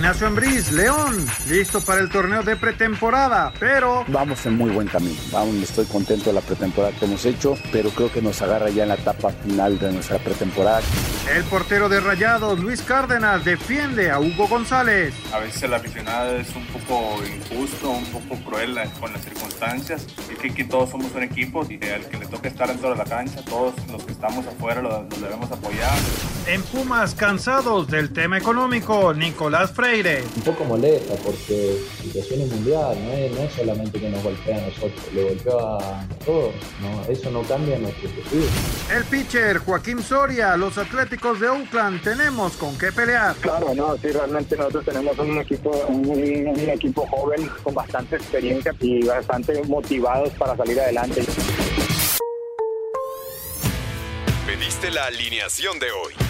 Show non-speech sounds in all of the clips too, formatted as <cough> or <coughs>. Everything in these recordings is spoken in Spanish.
Ignacio Ambriz, León, listo para el torneo de pretemporada, pero... Vamos en muy buen camino, estoy contento de la pretemporada que hemos hecho, pero creo que nos agarra ya en la etapa final de nuestra pretemporada. El portero de Rayados, Luis Cárdenas, defiende a Hugo González. A veces el aficionado es un poco injusto, un poco cruel con las circunstancias. Es que aquí todos somos un equipo y al que le toca estar dentro de la cancha, todos los que estamos afuera los, debemos apoyar. En Pumas, cansados del tema económico, Nicolás Freire. Un poco molesta porque la situación es mundial, no es, no es solamente que nos golpea a nosotros, le golpea a todos. No, eso no cambia nuestro objetivo. El pitcher Joaquín Soria, los Atléticos de Oakland, tenemos con qué pelear. Claro, no, sí, realmente nosotros tenemos un equipo, un equipo joven con bastante experiencia y bastante motivados para salir adelante. Pediste la alineación de hoy.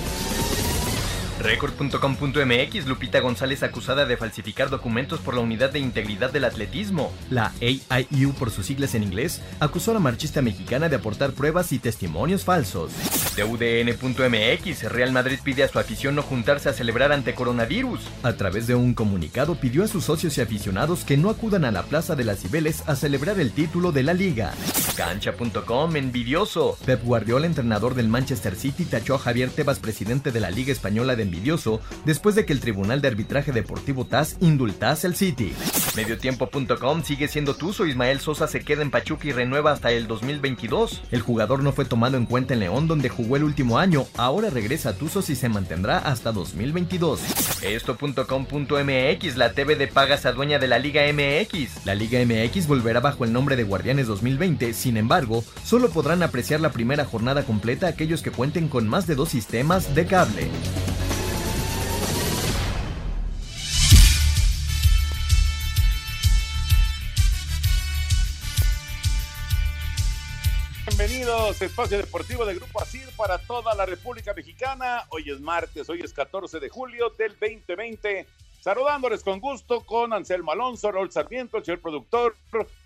Record.com.mx Lupita González acusada de falsificar documentos por la Unidad de Integridad del Atletismo. La AIU por sus siglas en inglés acusó a la marchista mexicana de aportar pruebas y testimonios falsos. De UDN.mx Real Madrid pide a su afición no juntarse a celebrar ante coronavirus. A través de un comunicado pidió a sus socios y aficionados que no acudan a la Plaza de las Cibeles a celebrar el título de la liga. Cancha.com envidioso. Pep Guardiola, entrenador del Manchester City, tachó a Javier Tebas, presidente de la Liga Española de envidioso después de que el Tribunal de Arbitraje Deportivo TAS indultase al City. Mediotiempo.com sigue siendo tuzo. Ismael Sosa se queda en Pachuca y renueva hasta el 2022. El jugador no fue tomado en cuenta en León, donde jugó el último año. Ahora regresa a Tuzos y se mantendrá hasta 2022. Esto.com.mx La TV de pagas a dueña de la Liga MX. La Liga MX volverá bajo el nombre de Guardianes 2020. Sin embargo, solo podrán apreciar la primera jornada completa aquellos que cuenten con más de dos sistemas de cable. Bienvenidos, espacio deportivo de Grupo ASIR para toda la República Mexicana. Hoy es martes, hoy es 14 de julio del 2020. Saludándoles con gusto con Anselmo Alonso, Raúl Sarmiento, el señor productor,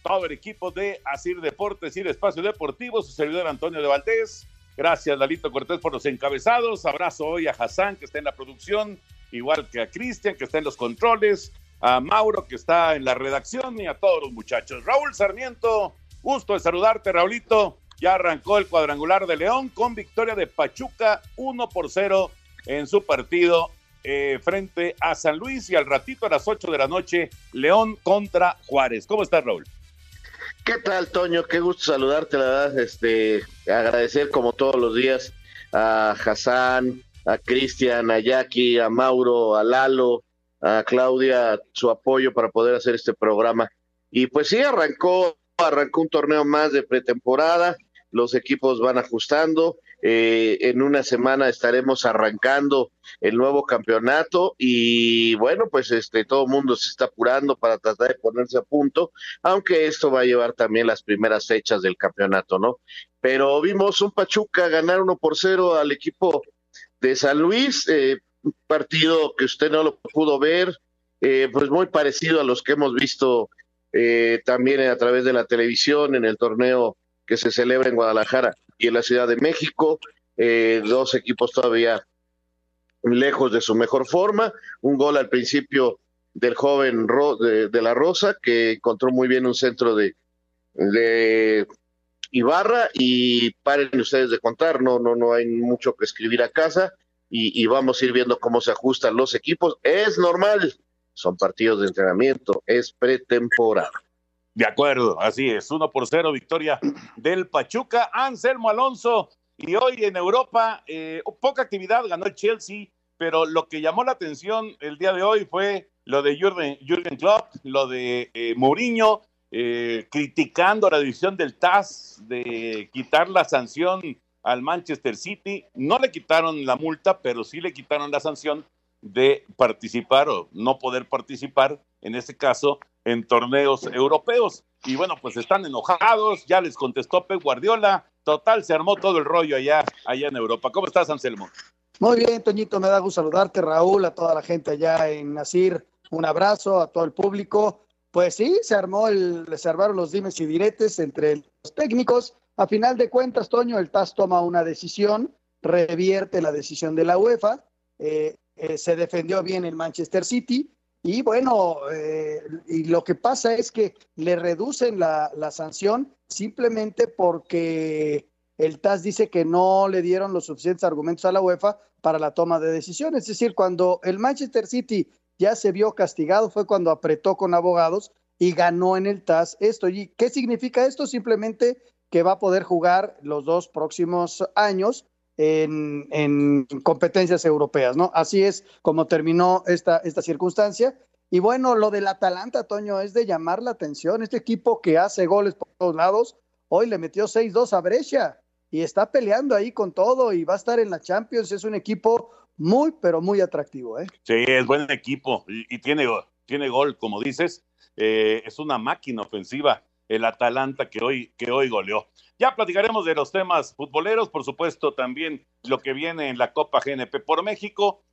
todo el equipo de Asir Deportes y el Espacio Deportivo, su servidor Antonio de Valdés. Gracias, Lalito Cortés, por los encabezados. Abrazo hoy a Hassan, que está en la producción, igual que a Cristian, que está en los controles, a Mauro, que está en la redacción, y a todos los muchachos. Raúl Sarmiento, gusto de saludarte, Raulito. Ya arrancó el cuadrangular de León con victoria de Pachuca 1 por 0 en su partido eh, frente a San Luis y al ratito a las 8 de la noche León contra Juárez. ¿Cómo estás, Raúl? ¿Qué tal, Toño? Qué gusto saludarte, la verdad. Este, agradecer como todos los días a Hassan, a Cristian, a Jackie, a Mauro, a Lalo, a Claudia, su apoyo para poder hacer este programa. Y pues sí, arrancó, arrancó un torneo más de pretemporada los equipos van ajustando. Eh, en una semana estaremos arrancando el nuevo campeonato y bueno, pues este todo el mundo se está apurando para tratar de ponerse a punto, aunque esto va a llevar también las primeras fechas del campeonato, ¿no? Pero vimos un Pachuca ganar uno por cero al equipo de San Luis, eh, un partido que usted no lo pudo ver, eh, pues muy parecido a los que hemos visto también a través de la televisión en el torneo que se celebra en Guadalajara y en la Ciudad de México. Eh, dos equipos todavía lejos de su mejor forma. Un gol al principio del joven de, la Rosa, que encontró muy bien un centro de, de Ibarra. Y paren ustedes de contar, no, no, no hay mucho que escribir a casa. Y vamos a ir viendo cómo se ajustan los equipos. Es normal, son partidos de entrenamiento, es pretemporada. De acuerdo, así es. Uno por cero, victoria del Pachuca. Anselmo Alonso. Y hoy en Europa, eh, poca actividad, ganó el Chelsea, pero lo que llamó la atención el día de hoy fue lo de Jürgen, Jürgen Klopp, lo de eh, Mourinho, eh, criticando la decisión del TAS de quitar la sanción al Manchester City. No le quitaron la multa, pero sí le quitaron la sanción de participar o no poder participar, en este caso, en torneos europeos. Y bueno, pues están enojados, ya les contestó Pep Guardiola. Total, se armó todo el rollo allá, allá en Europa. ¿Cómo estás, Anselmo? Muy bien, Toñito, me da gusto saludarte, Raúl, a toda la gente allá en Nasir. Un abrazo a todo el público. Pues sí, se armó el, se armaron los dimes y diretes entre los técnicos. A final de cuentas, Toño, el TAS toma una decisión, revierte la decisión de la UEFA, eh, eh, se defendió bien el Manchester City y bueno, eh, y lo que pasa es que le reducen la, la, sanción simplemente porque el TAS dice que no le dieron los suficientes argumentos a la UEFA para la toma de decisiones. Es decir, cuando el Manchester City ya se vio castigado fue cuando apretó con abogados y ganó en el TAS esto. ¿Y qué significa esto? Simplemente que va a poder jugar los dos próximos años en, en, competencias europeas, ¿no? Así es como terminó esta, esta circunstancia. Y bueno, lo del Atalanta, Toño, es de llamar la atención. Este equipo que hace goles por todos lados, hoy le metió 6-2 a Brescia y está peleando ahí con todo y va a estar en la Champions. Es un equipo muy, pero muy atractivo, ¿eh? Sí, es buen equipo y, y tiene, tiene gol, como dices. Eh, es una máquina ofensiva el Atalanta que hoy, que hoy goleó. Ya platicaremos de los temas futboleros, por supuesto, también lo que viene en la Copa GNP por México.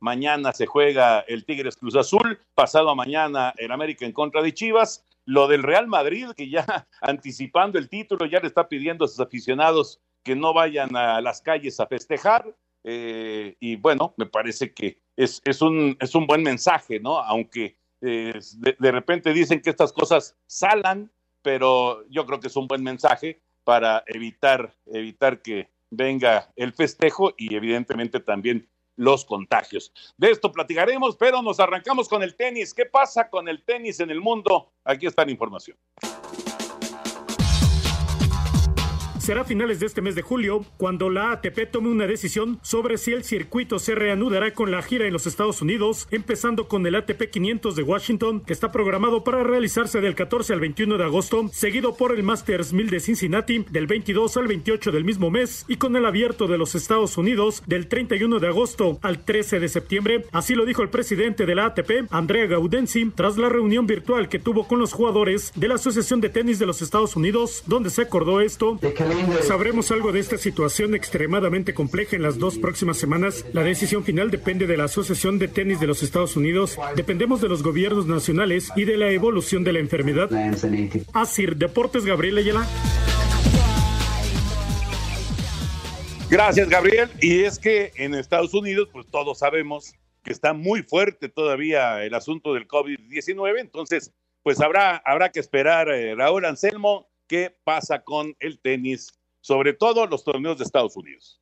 Mañana se juega el Tigres Cruz Azul, pasado mañana el América en contra de Chivas. Lo del Real Madrid, que ya <laughs> anticipando el título, ya le está pidiendo a sus aficionados que no vayan a las calles a festejar. Eh, y bueno, me parece que es, un, es un buen mensaje, ¿no? Aunque eh, de, de repente dicen que estas cosas salan, pero yo creo que es un buen mensaje para evitar, evitar que venga el festejo y evidentemente también los contagios. De esto platicaremos, pero nos arrancamos con el tenis. ¿Qué pasa con el tenis en el mundo? Aquí está la información será a finales de este mes de julio cuando la ATP tome una decisión sobre si el circuito se reanudará con la gira en los Estados Unidos, empezando con el ATP 500 de Washington, que está programado para realizarse del 14 al 21 de agosto, seguido por el Masters 1000 de Cincinnati del 22 al 28 del mismo mes y con el abierto de los Estados Unidos del 31 de agosto al 13 de septiembre. Así lo dijo el presidente de la ATP, Andrea Gaudenzi, tras la reunión virtual que tuvo con los jugadores de la Asociación de Tenis de los Estados Unidos, donde se acordó esto. Sabremos algo de esta situación extremadamente compleja en las dos próximas semanas. La decisión final depende de la Asociación de Tenis de los Estados Unidos. Dependemos de los gobiernos nacionales y de la evolución de la enfermedad. Asir Deportes Gabriel Ayala. Gracias, Gabriel. Y es que en Estados Unidos, pues todos sabemos que está muy fuerte todavía el asunto del COVID-19. Entonces, pues habrá, habrá que esperar, eh, Raúl Anselmo, qué pasa con el tenis, sobre todo los torneos de Estados Unidos.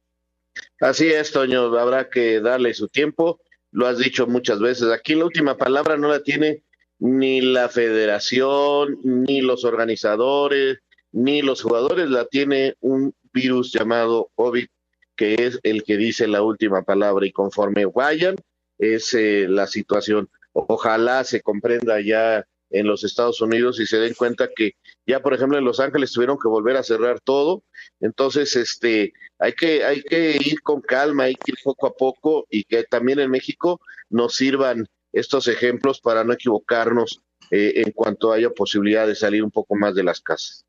Así es, Toño, habrá que darle su tiempo, lo has dicho muchas veces, aquí la última palabra no la tiene ni la federación, ni los organizadores, ni los jugadores, la tiene un virus llamado COVID, que es el que dice la última palabra y conforme vayan, es eh, la situación. Ojalá se comprenda ya en los Estados Unidos y se den cuenta que ya por ejemplo en Los Ángeles tuvieron que volver a cerrar todo, entonces este hay que hay que ir con calma, hay que ir poco a poco y que también en México nos sirvan estos ejemplos para no equivocarnos eh, en cuanto haya posibilidad de salir un poco más de las casas.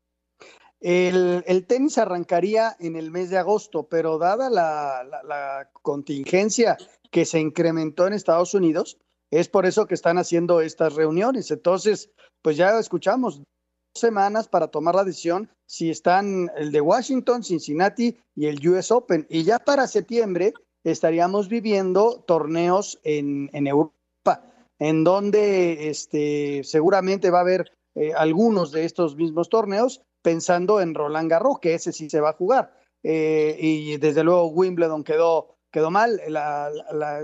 El, el, tenis arrancaría en el mes de agosto, pero dada la, la, la contingencia que se incrementó en Estados Unidos, es por eso que están haciendo estas reuniones. Entonces, pues ya escuchamos dos semanas para tomar la decisión si están el de Washington, Cincinnati y el US Open. Y ya para septiembre estaríamos viviendo torneos en, Europa, en donde este, seguramente va a haber eh, algunos de estos mismos torneos, pensando en Roland Garros, que ese sí se va a jugar. Eh, y desde luego Wimbledon quedó, quedó mal. La,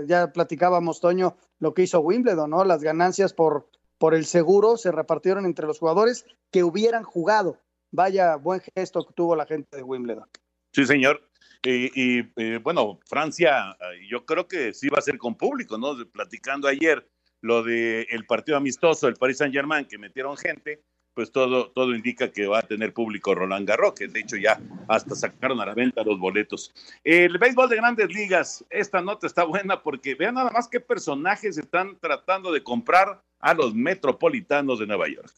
ya platicábamos, Toño, lo que hizo Wimbledon, ¿no? Las ganancias por, por el seguro se repartieron entre los jugadores que hubieran jugado. Vaya buen gesto que tuvo la gente de Wimbledon. Sí, señor. Y, y eh, bueno, Francia, yo creo que sí va a ser con público, ¿no? Platicando ayer lo del el partido amistoso del Paris Saint Germain, que metieron gente, pues todo, todo indica que va a tener público Roland Garros, que de hecho ya hasta sacaron a la venta los boletos. El béisbol de grandes ligas, esta nota está buena porque vean nada más qué personajes están tratando de comprar a los metropolitanos de Nueva York.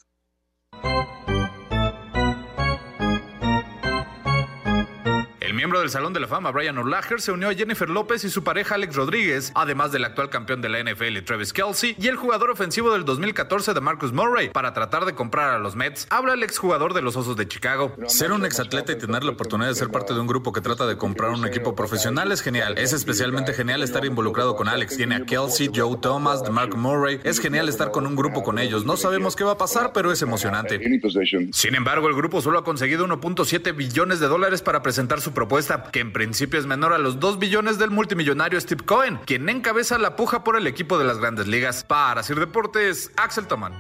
Miembro del Salón de la Fama, Brian Urlacher, se unió a Jennifer López y su pareja Alex Rodríguez, además del actual campeón de la NFL Travis Kelsey y el jugador ofensivo del 2014 de Marcus Murray, para tratar de comprar a los Mets. Habla el exjugador de los Osos de Chicago. Ser un exatleta y tener la oportunidad de ser parte de un grupo que trata de comprar un equipo profesional es genial. Es especialmente genial estar involucrado con Alex. Tiene a Kelsey, Joe Thomas, DeMarco Murray. Es genial estar con un grupo con ellos. No sabemos qué va a pasar, pero es emocionante. Sin embargo, el grupo solo ha conseguido 1.7 billones de dólares para presentar su propuesta, que en principio es menor a los 2 billones del multimillonario Steve Cohen, quien encabeza la puja por el equipo de las grandes ligas. Para Sir Deportes, Axel Toman.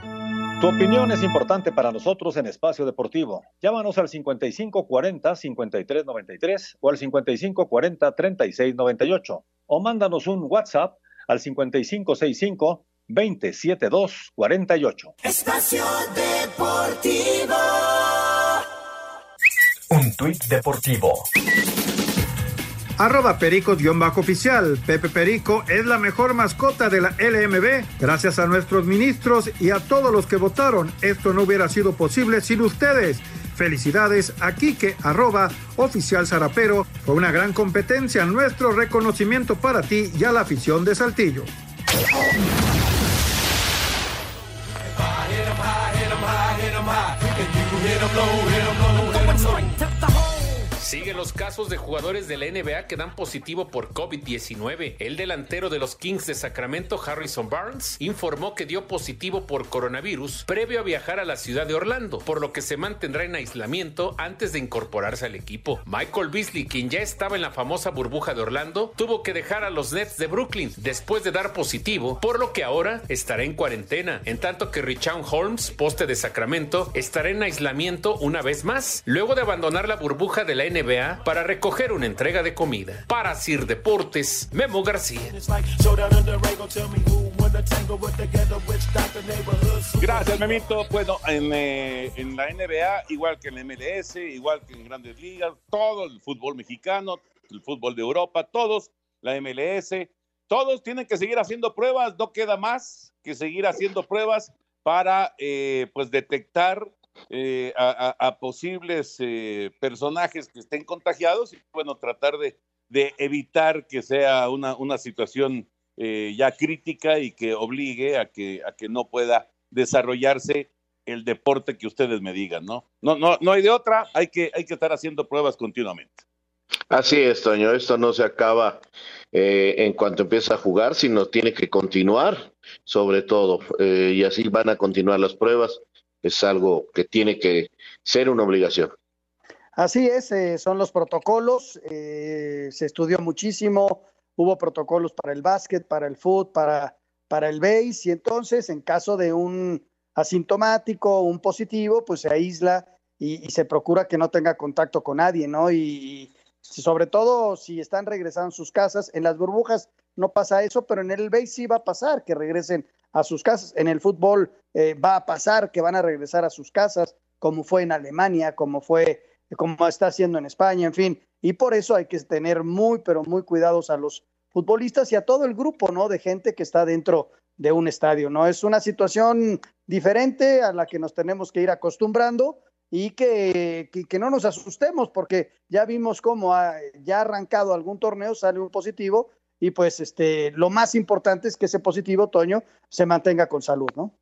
Tu opinión es importante para nosotros en Espacio Deportivo. Llámanos al 5540-5393 o al 5540-3698 o mándanos un WhatsApp al 5565-27248. Espacio Deportivo. Un tuit deportivo. Arroba pericos-oficial. Pepe Perico es la mejor mascota de la LMB. Gracias a nuestros ministros y a todos los que votaron, esto no hubiera sido posible sin ustedes. Felicidades a Quique, arroba oficial Zarapero. Fue una gran competencia. Nuestro reconocimiento para ti y a la afición de Saltillo. Right. Siguen los casos de jugadores de la NBA que dan positivo por COVID-19. El delantero de los Kings de Sacramento, Harrison Barnes, informó que dio positivo por coronavirus previo a viajar a la ciudad de Orlando, por lo que se mantendrá en aislamiento antes de incorporarse al equipo. Michael Beasley, quien ya estaba en la famosa burbuja de Orlando, tuvo que dejar a los Nets de Brooklyn después de dar positivo, por lo que ahora estará en cuarentena, en tanto que Richard Holmes, poste de Sacramento, estará en aislamiento una vez más, luego de abandonar la burbuja de la NBA NBA para recoger una entrega de comida. Para Sir Deportes, Memo García. Gracias, Memito. Bueno, en, eh, en, la NBA, igual que en la MLS, igual que en Grandes Ligas, todo el fútbol mexicano, el fútbol de Europa, todos, la MLS, todos tienen que seguir haciendo pruebas. No queda más que seguir haciendo pruebas para, eh, pues, detectar eh, a, posibles eh, personajes que estén contagiados y bueno, tratar de, evitar que sea una, una situación eh, ya crítica y que obligue a que, a que no pueda desarrollarse el deporte que ustedes me digan, ¿no? No, no, no hay de otra, hay que, hay que estar haciendo pruebas continuamente. Así es, Toño, esto no se acaba en cuanto empieza a jugar, sino tiene que continuar, sobre todo, y así van a continuar las pruebas es algo que tiene que ser una obligación. Así es, eh, son los protocolos, eh, se estudió muchísimo, hubo protocolos para el básquet, para el fútbol, para, para el base, y entonces en caso de un asintomático, un positivo, pues se aísla y, se procura que no tenga contacto con nadie, ¿no? Y, sobre todo si están regresando a sus casas, en las burbujas no pasa eso, pero en el base sí va a pasar que regresen a sus casas. En el fútbol eh, va a pasar que van a regresar a sus casas, como fue en Alemania, como fue, como está haciendo en España, en fin. Y por eso hay que tener muy, pero muy cuidados a los futbolistas y a todo el grupo, ¿no? De gente que está dentro de un estadio, ¿no? Es una situación diferente a la que nos tenemos que ir acostumbrando y que, que, no nos asustemos porque ya vimos cómo ha, ya ha arrancado algún torneo, sale un positivo y pues este, lo más importante es que ese positivo, Toño, se mantenga con salud, ¿no?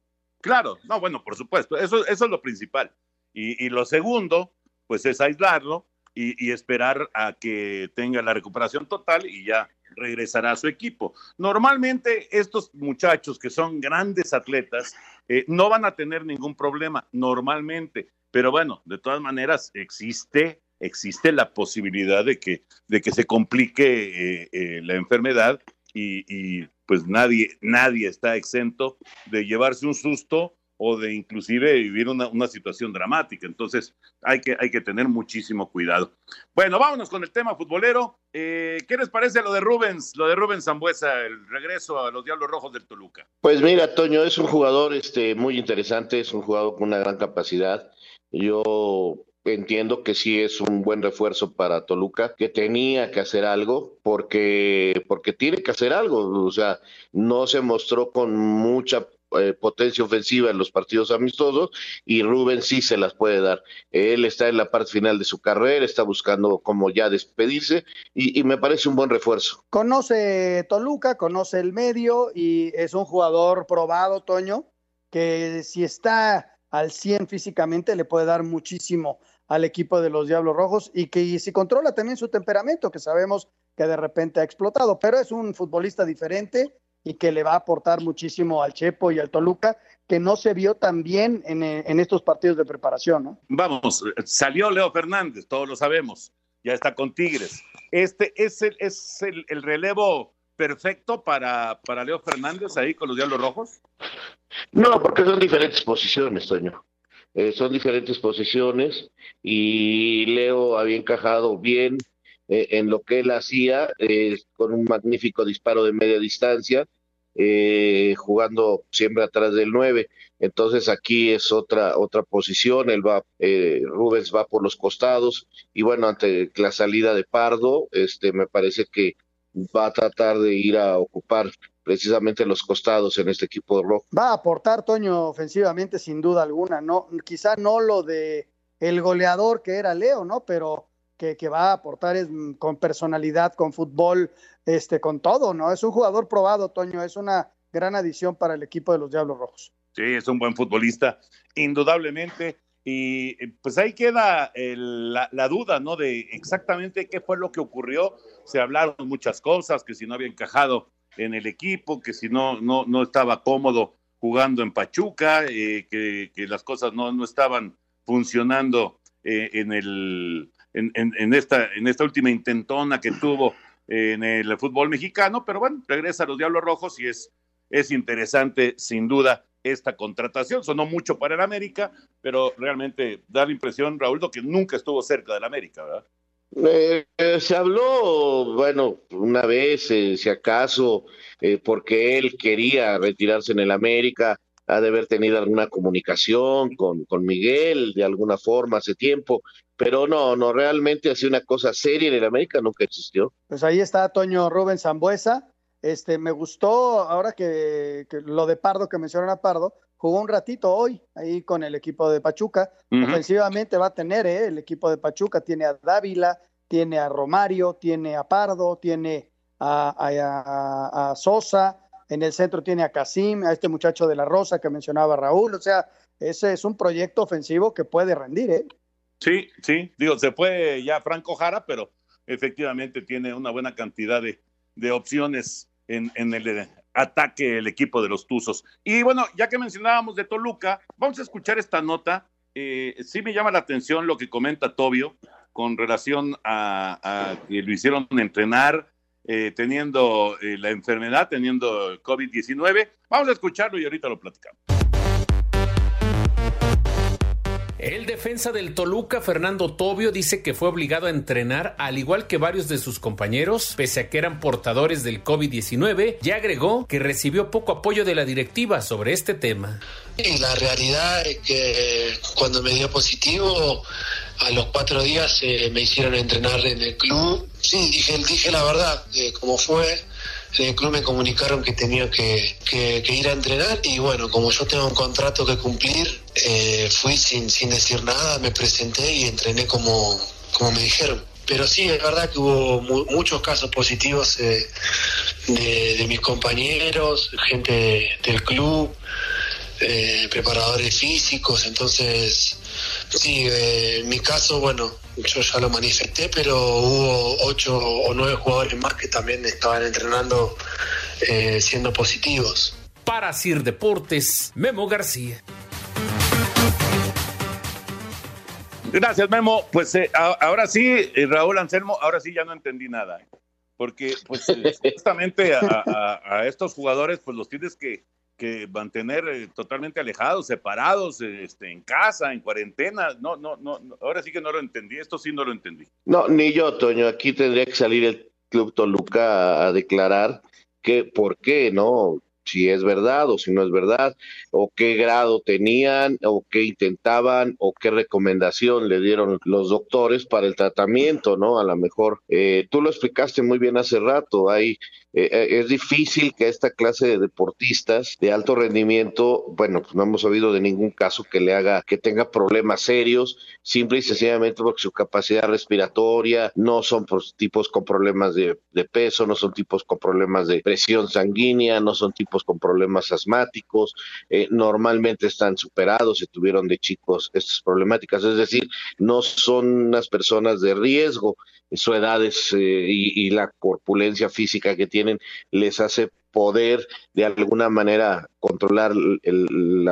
Claro, no, bueno, por supuesto, eso, eso es lo principal. Y, lo segundo, pues es aislarlo y, esperar a que tenga la recuperación total y ya regresará a su equipo. Normalmente estos muchachos que son grandes atletas eh, no van a tener ningún problema, normalmente, pero bueno, de todas maneras existe existe la posibilidad de que, de que se complique eh, eh, la enfermedad y, pues nadie, nadie está exento de llevarse un susto o de inclusive vivir una, una, situación dramática. Entonces hay que, hay que tener muchísimo cuidado. Bueno, vámonos con el tema futbolero. Eh, ¿Qué les parece lo de Rubens, lo de Rubens Zambuesa, el regreso a los Diablos Rojos del Toluca? Pues mira, Toño, es un jugador este, muy interesante, es un jugador con una gran capacidad. Yo entiendo que sí es un buen refuerzo para Toluca, que tenía que hacer algo porque porque tiene que hacer algo, o sea, no se mostró con mucha eh, potencia ofensiva en los partidos amistosos y Rubén sí se las puede dar. Él está en la parte final de su carrera, está buscando como ya despedirse y, y me parece un buen refuerzo. Conoce Toluca, conoce el medio y es un jugador probado, Toño, que si está al 100 físicamente le puede dar muchísimo al equipo de los Diablos Rojos y que si controla también su temperamento, que sabemos que de repente ha explotado, pero es un futbolista diferente y que le va a aportar muchísimo al Chepo y al Toluca, que no se vio tan bien en, en estos partidos de preparación, ¿no? Vamos, salió Leo Fernández, todos lo sabemos, ya está con Tigres. Este es el, es el, el relevo perfecto para, para Leo Fernández ahí con los Diablos Rojos? No, porque son diferentes posiciones, Toño. Eh, son diferentes posiciones y Leo había encajado bien eh, en lo que él hacía, eh, con un magnífico disparo de media distancia, jugando siempre atrás del 9. Entonces aquí es otra otra posición, él va, Rubens va por los costados y bueno, ante la salida de Pardo, este me parece que va a tratar de ir a ocupar precisamente los costados en este equipo de rojo. Va a aportar Toño ofensivamente sin duda alguna, no quizá no lo de el goleador que era Leo, ¿no? Pero que, que va a aportar es, con personalidad, con fútbol, este, con todo, ¿no? Es un jugador probado, Toño, es una gran adición para el equipo de los Diablos Rojos. Sí, es un buen futbolista, indudablemente. Y pues ahí queda el, la, la, duda, ¿no? De exactamente qué fue lo que ocurrió. Se hablaron muchas cosas, que si no había encajado en el equipo, que si no, no, no estaba cómodo jugando en Pachuca, eh, que, que, las cosas no, no estaban funcionando eh, en, el, en, en, esta, en esta última intentona que tuvo en el fútbol mexicano, pero bueno, regresa a los Diablos Rojos y es, es interesante, sin duda, esta contratación. Sonó mucho para el América, pero realmente da la impresión, Raúl, que nunca estuvo cerca del América, ¿verdad? Eh, eh, se habló, bueno, una vez, eh, si acaso, eh, porque él quería retirarse en el América, ha de haber tenido alguna comunicación con, con Miguel de alguna forma hace tiempo, pero no, no, realmente así una cosa seria en el América nunca existió. Pues ahí está Toño Rubén Zambuesa, este, me gustó ahora que, que, lo de Pardo que mencionaron a Pardo, jugó un ratito hoy ahí con el equipo de Pachuca. Uh -huh. Ofensivamente va a tener ¿eh? el equipo de Pachuca, tiene a Dávila, tiene a Romario, tiene a Pardo, tiene a, a, a, Sosa, en el centro tiene a Casim, a este muchacho de la Rosa que mencionaba Raúl, o sea, ese es un proyecto ofensivo que puede rendir, ¿eh? Sí, sí, digo, se fue ya Franco Jara, pero efectivamente tiene una buena cantidad de, de opciones en, en el ataque el equipo de los Tuzos. Y bueno, ya que mencionábamos de Toluca, vamos a escuchar esta nota. Eh, sí me llama la atención lo que comenta Tobio con relación a, a que lo hicieron entrenar eh, teniendo eh, la enfermedad, teniendo COVID-19. Vamos a escucharlo y ahorita lo platicamos. El defensa del Toluca, Fernando Tobio, dice que fue obligado a entrenar al igual que varios de sus compañeros, pese a que eran portadores del COVID-19, y agregó que recibió poco apoyo de la directiva sobre este tema. La realidad es que cuando me dio positivo, a los cuatro días eh, me hicieron entrenar en el club. Sí, dije, dije la verdad, eh, como fue el club me comunicaron que tenía que, ir a entrenar y bueno, como yo tengo un contrato que cumplir, eh, fui sin, decir nada, me presenté y entrené como, me dijeron. Pero sí, es verdad que hubo mu muchos casos positivos eh, de, de, mis compañeros, gente del club, eh, preparadores físicos, entonces sí, en mi caso, bueno, yo ya lo manifesté, pero hubo ocho o nueve jugadores más que también estaban entrenando eh, siendo positivos. Para Sir Deportes, Memo García. Gracias, Memo. Pues eh, ahora sí, eh, Raúl Anselmo, ahora sí ya no entendí nada. Porque, pues, <laughs> justamente a, a, a, estos jugadores, pues los tienes que, que mantener eh, totalmente alejados, separados, este, en casa, en cuarentena. No, no, no, ahora sí que no lo entendí, esto sí no lo entendí. No, ni yo, Toño, aquí tendría que salir el Club Toluca a, declarar que por qué, ¿no? Si es verdad o si no es verdad, o qué grado tenían, o qué intentaban, o qué recomendación le dieron los doctores para el tratamiento, ¿no? A lo mejor, eh, tú lo explicaste muy bien hace rato, hay eh, eh, es difícil que esta clase de deportistas de alto rendimiento, bueno, pues no hemos oído de ningún caso que le haga, que tenga problemas serios, simple y sencillamente porque su capacidad respiratoria no son tipos con problemas de, peso, no son tipos con problemas de presión sanguínea, no son tipos con problemas asmáticos, eh, normalmente están superados, se tuvieron de chicos estas problemáticas, es decir, no son unas personas de riesgo su edad es, eh, y, la corpulencia física que tienen les hace poder de alguna manera controlar el,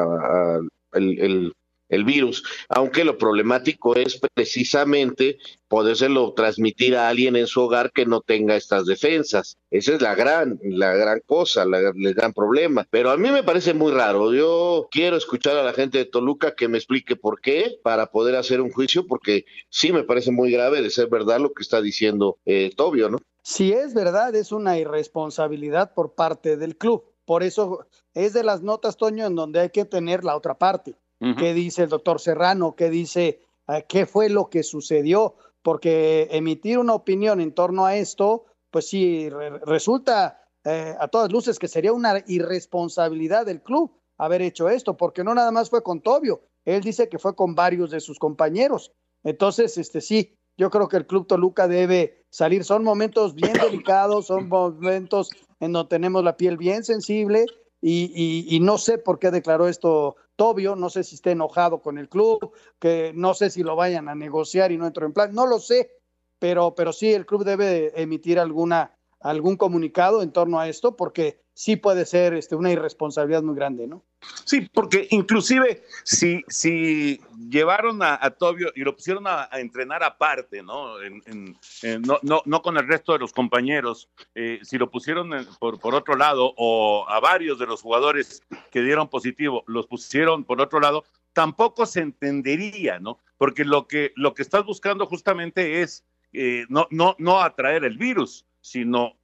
virus, aunque lo problemático es precisamente podérselo transmitir a alguien en su hogar que no tenga estas defensas. Esa es la gran, la gran cosa, la, el gran problema. Pero a mí me parece muy raro. Yo quiero escuchar a la gente de Toluca que me explique por qué, para poder hacer un juicio, porque sí me parece muy grave de ser verdad lo que está diciendo eh, Tobio, ¿no? Si es verdad, es una irresponsabilidad por parte del club. Por eso es de las notas, Toño, en donde hay que tener la otra parte qué dice el doctor Serrano, qué dice, eh, qué fue lo que sucedió, porque emitir una opinión en torno a esto, pues sí, resulta eh, a todas luces que sería una irresponsabilidad del club haber hecho esto, porque no nada más fue con Tobio, él dice que fue con varios de sus compañeros. Entonces, este sí, yo creo que el Club Toluca debe salir. Son momentos bien <coughs> delicados, son momentos en donde tenemos la piel bien sensible y, y, no sé por qué declaró esto Tobio, no sé si esté enojado con el club, que no sé si lo vayan a negociar y no entro en plan, no lo sé, pero, pero sí el club debe emitir alguna, algún comunicado en torno a esto, porque sí puede ser este, una irresponsabilidad muy grande, ¿no? Sí, porque inclusive si, si llevaron a, Tobio y lo pusieron a, entrenar aparte, ¿no? no, no, no, con el resto de los compañeros, eh, si lo pusieron por, por otro lado o a varios de los jugadores que dieron positivo, los pusieron por otro lado, tampoco se entendería, ¿no? Porque lo que, lo que estás buscando justamente es eh, no, no, no atraer el virus, sino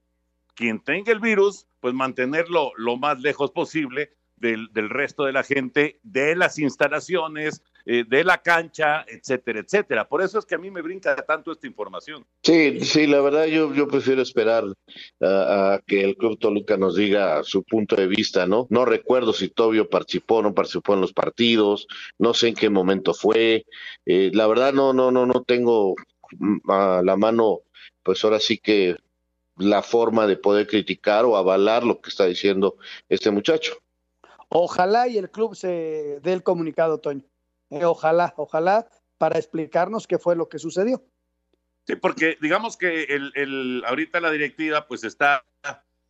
quien tenga el virus, pues mantenerlo lo más lejos posible del, resto de la gente, de las instalaciones, eh, de la cancha, etcétera, etcétera. Por eso es que a mí me brinca tanto esta información. Sí, sí, la verdad yo, yo prefiero esperar a, que el Club Toluca nos diga su punto de vista, ¿no? No recuerdo si Tobio participó o no participó en los partidos, no sé en qué momento fue. Eh, la verdad no, no, no, no tengo mm, a la mano, pues ahora sí que la forma de poder criticar o avalar lo que está diciendo este muchacho. Ojalá y el club se dé el comunicado, Toño. Eh, ojalá, ojalá, para explicarnos qué fue lo que sucedió. Sí, porque digamos que el, el ahorita la directiva pues está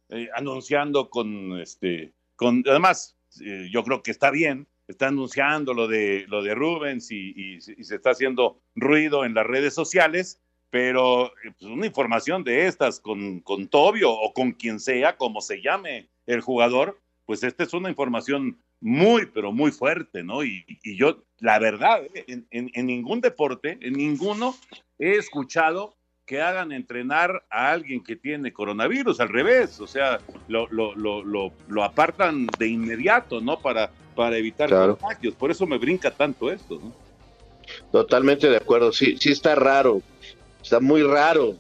eh, anunciando con este, con además eh, yo creo que está bien, está anunciando lo de lo de Rubens y, y, se está haciendo ruido en las redes sociales, pero pues, una información de estas con, con Tobio o con quien sea, como se llame el jugador, pues esta es una información muy, pero muy fuerte, ¿no? Y, yo, la verdad, en, ningún deporte, en ninguno, he escuchado que hagan entrenar a alguien que tiene coronavirus, al revés, o sea, lo, lo, lo, lo apartan de inmediato, ¿no? Para, para evitar contagios, por eso me brinca tanto esto, ¿no? Totalmente de acuerdo, sí, sí está raro, está muy raro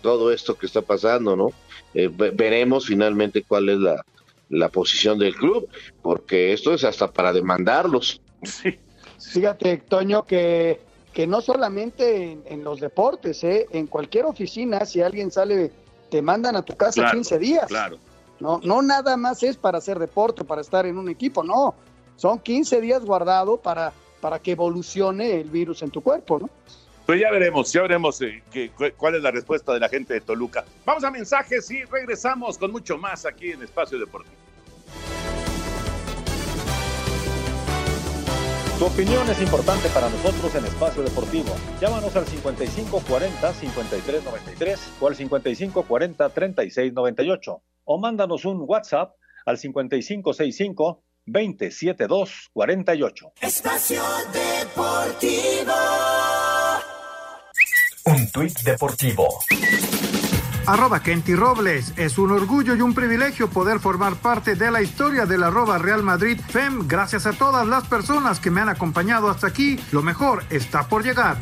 todo esto que está pasando, ¿no? Eh, veremos finalmente cuál es la, la posición del club, porque esto es hasta para demandarlos. Sí. Fíjate, Toño, que, que no solamente en, los deportes, ¿eh? en cualquier oficina, si alguien sale, te mandan a tu casa 15 días. Claro. No, no nada más es para hacer deporte, para estar en un equipo, no. Son 15 días guardado para, para que evolucione el virus en tu cuerpo, ¿no? Pues ya veremos, ya veremos eh, cuál es la respuesta de la gente de Toluca. Vamos a mensajes y regresamos con mucho más aquí en Espacio Deportivo. Tu opinión es importante para nosotros en Espacio Deportivo. Llámanos al 5540-5393 o al 5540-3698 o mándanos un WhatsApp al 5565 27248. Espacio Deportivo. Tuit deportivo. Arroba Kenty Robles. Es un orgullo y un privilegio poder formar parte de la historia del arroba Real Madrid FEM. Gracias a todas las personas que me han acompañado hasta aquí. Lo mejor está por llegar.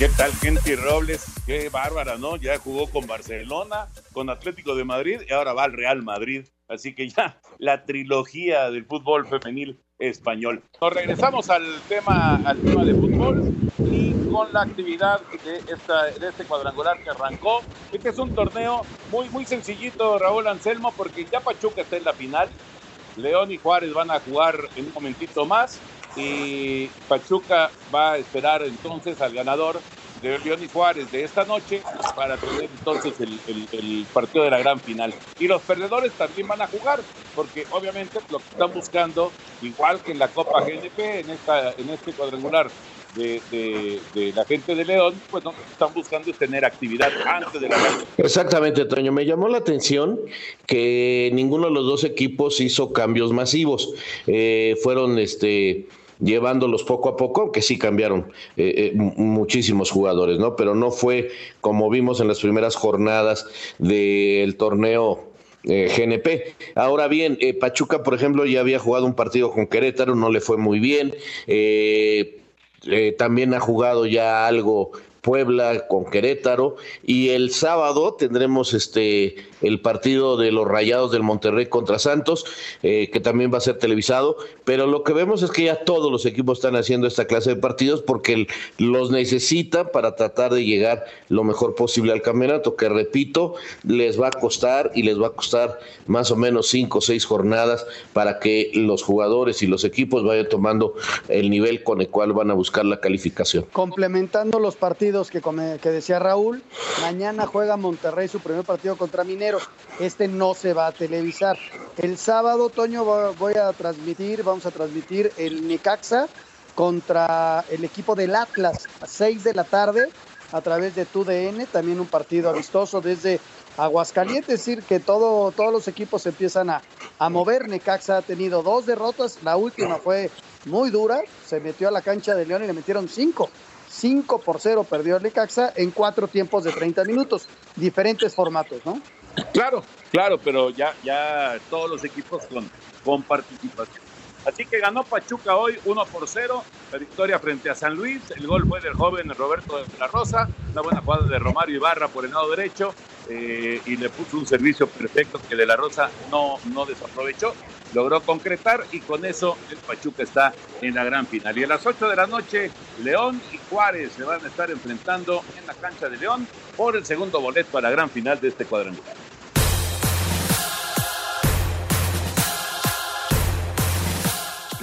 ¿Qué tal, Kenty Robles? Qué bárbara, ¿no? Ya jugó con Barcelona, con Atlético de Madrid y ahora va al Real Madrid. Así que ya la trilogía del fútbol femenil español. Nos regresamos al tema, al tema de fútbol y con la actividad de, esta, de este cuadrangular que arrancó. Este es un torneo muy, muy sencillito, Raúl Anselmo, porque ya Pachuca está en la final. León y Juárez van a jugar en un momentito más y Pachuca va a esperar entonces al ganador de León y Juárez de esta noche para tener entonces el, partido de la gran final. Y los perdedores también van a jugar, porque obviamente lo que están buscando, igual que en la Copa GNP, en, esta, en este cuadrangular de, de, de, la gente de León, pues no, están buscando es tener actividad antes de la Exactamente, Toño. Me llamó la atención que ninguno de los dos equipos hizo cambios masivos. Eh, fueron este llevándolos poco a poco, aunque sí cambiaron eh, eh, muchísimos jugadores, ¿no? Pero no fue como vimos en las primeras jornadas del torneo eh, GNP. Ahora bien, Pachuca, por ejemplo, ya había jugado un partido con Querétaro, no le fue muy bien. También ha jugado ya algo Puebla con Querétaro y el sábado tendremos este el partido de los Rayados del Monterrey contra Santos eh, que también va a ser televisado pero lo que vemos es que ya todos los equipos están haciendo esta clase de partidos porque los necesitan para tratar de llegar lo mejor posible al campeonato que repito les va a costar y les va a costar más o menos cinco o seis jornadas para que los jugadores y los equipos vayan tomando el nivel con el cual van a buscar la calificación. Complementando los partidos que, decía Raúl, mañana juega Monterrey su primer partido contra Mineros. Este no se va a televisar. El sábado, Toño, voy a transmitir, vamos a transmitir el Necaxa contra el equipo del Atlas a 6 de la tarde a través de TUDN, también un partido amistoso desde Aguascalientes, es decir, que todo, todos los equipos empiezan a, a mover. Necaxa ha tenido dos derrotas, la última fue muy dura, se metió a la cancha de León y le metieron cinco. 5 por 0 perdió el Necaxa en cuatro tiempos de 30 minutos. Diferentes formatos, ¿no? Claro, claro, pero ya, ya todos los equipos con, con participación. Así que ganó Pachuca hoy 1 por 0, la victoria frente a San Luis. El gol fue del joven Roberto de la Rosa, una buena jugada de Romario Ibarra por el lado derecho eh, y le puso un servicio perfecto que de la Rosa no, no desaprovechó. Logró concretar y con eso el Pachuca está en la gran final. Y a las 8 de la noche, León y Juárez se van a estar enfrentando en la cancha de León por el segundo boleto a la gran final de este cuadrangular.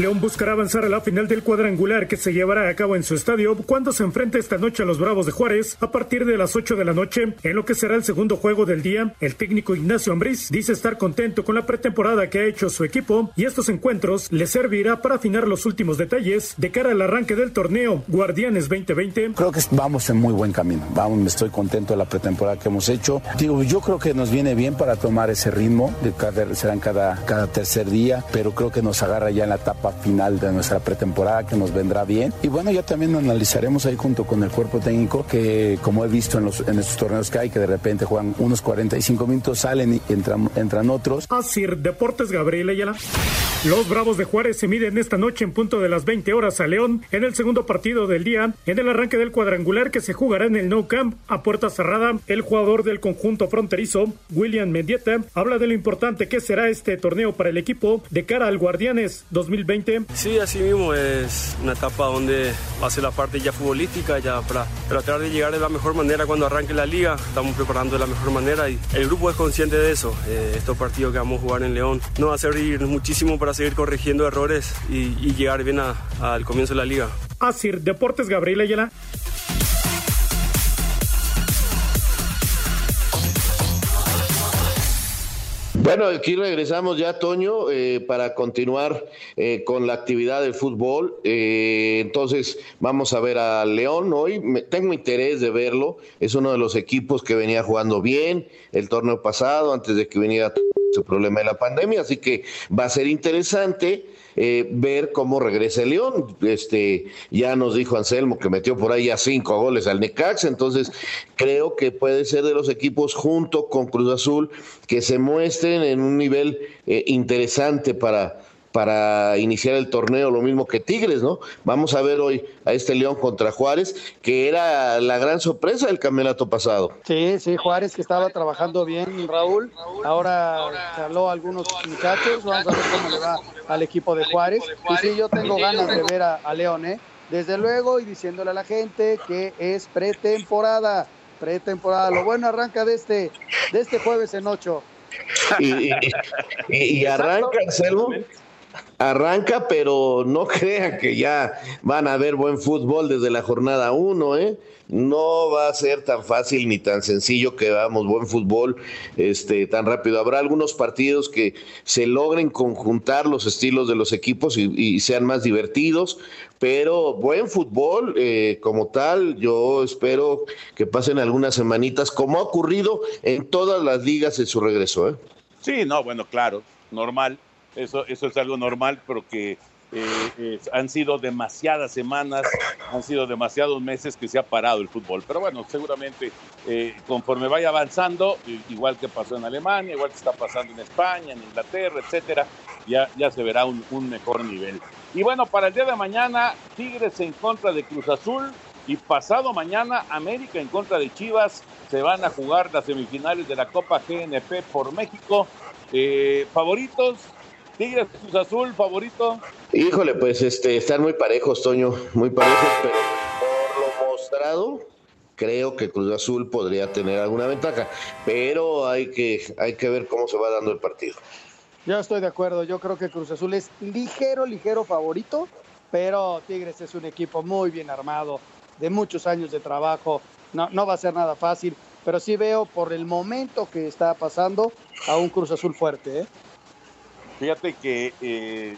León buscará avanzar a la final del cuadrangular que se llevará a cabo en su estadio cuando se enfrente esta noche a los Bravos de Juárez a partir de las 8 de la noche en lo que será el segundo juego del día. El técnico Ignacio Ambriz dice estar contento con la pretemporada que ha hecho su equipo y estos encuentros le servirá para afinar los últimos detalles de cara al arranque del torneo Guardianes 2020. Creo que vamos en muy buen camino. Vamos, estoy contento de la pretemporada que hemos hecho. Digo, yo creo que nos viene bien para tomar ese ritmo, de cada, serán cada, cada tercer día, pero creo que nos agarra ya en la etapa final de nuestra pretemporada que nos vendrá bien. Y bueno, ya también analizaremos ahí junto con el cuerpo técnico que como he visto en, los, en estos torneos que hay, que de repente juegan unos 45 minutos, salen y entran, entran otros. Así, Deportes Gabriel Ayala. Los Bravos de Juárez se miden esta noche en punto de las 20 horas a León en el segundo partido del día, en el arranque del cuadrangular que se jugará en el No Camp a puerta cerrada. El jugador del conjunto fronterizo, William Mendieta, habla de lo importante que será este torneo para el equipo de cara al Guardianes 2020 Sí, así mismo es una etapa donde va a ser la parte ya futbolística, ya para tratar de llegar de la mejor manera cuando arranque la liga. Estamos preparando de la mejor manera y el grupo es consciente de eso. Eh, estos partidos que vamos a jugar en León nos va a servir muchísimo para seguir corrigiendo errores y, y llegar bien al comienzo de la liga. Así, Deportes Gabriel Ayala. Bueno, aquí regresamos ya, Toño, eh, para continuar eh, con la actividad del fútbol. Eh, entonces, vamos a ver a León hoy. Me, tengo interés de verlo. Es uno de los equipos que venía jugando bien el torneo pasado, antes de que viniera su problema de la pandemia. Así que va a ser interesante. Eh, ver cómo regresa el León. Este, ya nos dijo Anselmo que metió por ahí a cinco goles al Necax, entonces creo que puede ser de los equipos junto con Cruz Azul que se muestren en un nivel eh, interesante para, para iniciar el torneo, lo mismo que Tigres, ¿no? Vamos a ver hoy a este León contra Juárez, que era la gran sorpresa del campeonato pasado. Sí, sí, Juárez que estaba trabajando bien, Raúl. Ahora habló a algunos muchachos, vamos a ver cómo le va al equipo de Juárez. Y sí, yo tengo ganas de ver a, a León, ¿eh? Desde luego, y diciéndole a la gente que es pretemporada, pretemporada. Lo bueno arranca de este, de este jueves en ocho. Y, y, y, y arranca, Anselmo. Arranca, pero no <laughs> crean que ya van a ver buen fútbol desde la jornada 1, ¿eh? No va a ser tan fácil ni tan sencillo que veamos buen fútbol este, tan rápido. Habrá algunos partidos que se logren conjuntar los estilos de los equipos y, y sean más divertidos, pero buen fútbol eh, como tal, yo espero que pasen algunas semanitas, como ha ocurrido en todas las ligas en su regreso. ¿eh? Sí, no, bueno, claro, normal eso, eso es algo normal, pero que eh, eh, han sido demasiadas semanas, han sido demasiados meses que se ha parado el fútbol. Pero bueno, seguramente eh, conforme vaya avanzando, igual que pasó en Alemania, igual que está pasando en España, en Inglaterra, etcétera, ya, ya se verá un, un mejor nivel. Y bueno, para el día de mañana, Tigres en contra de Cruz Azul. Y pasado mañana, América en contra de Chivas. Se van a jugar las semifinales de la Copa GNP por México. favoritos, Tigres Cruz Azul, favorito. Híjole, pues este, están muy parejos, Toño, muy parejos, pero por lo mostrado, creo que Cruz Azul podría tener alguna ventaja, pero hay que, hay que ver cómo se va dando el partido. Yo estoy de acuerdo, yo creo que Cruz Azul es ligero, ligero favorito, pero Tigres es un equipo muy bien armado, de muchos años de trabajo, no, no va a ser nada fácil, pero sí veo por el momento que está pasando a un Cruz Azul fuerte, ¿eh? Fíjate que eh,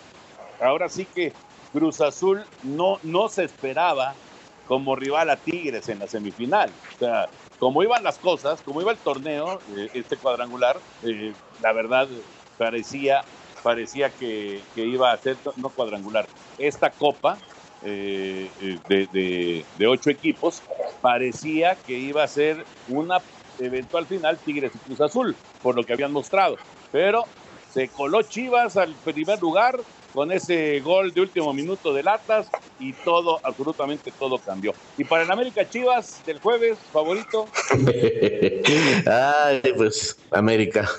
ahora sí que Cruz Azul no, no se esperaba como rival a Tigres en la semifinal. O sea, como iban las cosas, como iba el torneo, eh, este cuadrangular, eh, la verdad parecía, parecía que, que, iba a ser, no cuadrangular, esta copa de, de, de ocho equipos, parecía que iba a ser una eventual final Tigres y Cruz Azul, por lo que habían mostrado. Pero se coló Chivas al primer lugar con ese gol de último minuto de Latas y todo, absolutamente todo cambió. Y para el América Chivas del jueves, favorito. <laughs> Ay, pues América.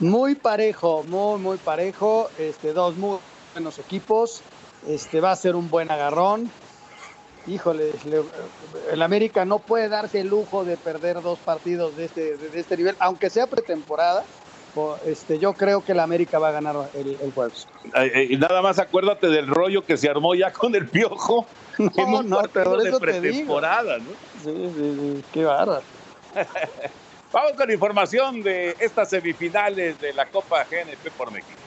muy parejo, muy, muy parejo. Este, dos muy buenos equipos. Este va a ser un buen agarrón híjole, el América no puede darse el lujo de perder dos partidos de este, de este nivel, aunque sea pretemporada. Este, yo creo que el América va a ganar el, el jueves. Y nada más acuérdate del rollo que se armó ya con el piojo. <laughs> No, en un no, pero de pretemporada, ¿no? Sí, sí, sí, qué barra. <laughs> Vamos con información de estas semifinales de la Copa GNP por México.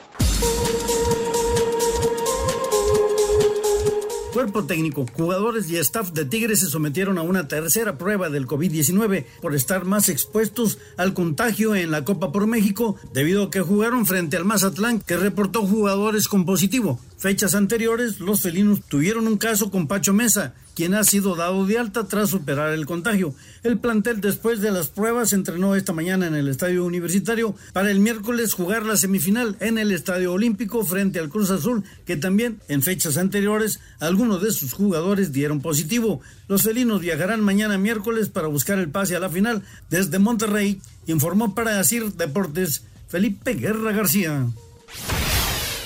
Cuerpo técnico, jugadores y staff de Tigres se sometieron a una tercera prueba del COVID-19 por estar más expuestos al contagio en la Copa por México debido a que jugaron frente al Mazatlán que reportó jugadores con positivo. Fechas anteriores, los felinos tuvieron un caso con Pacho Mesa, quien ha sido dado de alta tras superar el contagio. El plantel después de las pruebas entrenó esta mañana en el Estadio Universitario para el miércoles jugar la semifinal en el Estadio Olímpico frente al Cruz Azul, que también en fechas anteriores algunos de sus jugadores dieron positivo. Los felinos viajarán mañana miércoles para buscar el pase a la final desde Monterrey, informó para Asir Deportes Felipe Guerra García.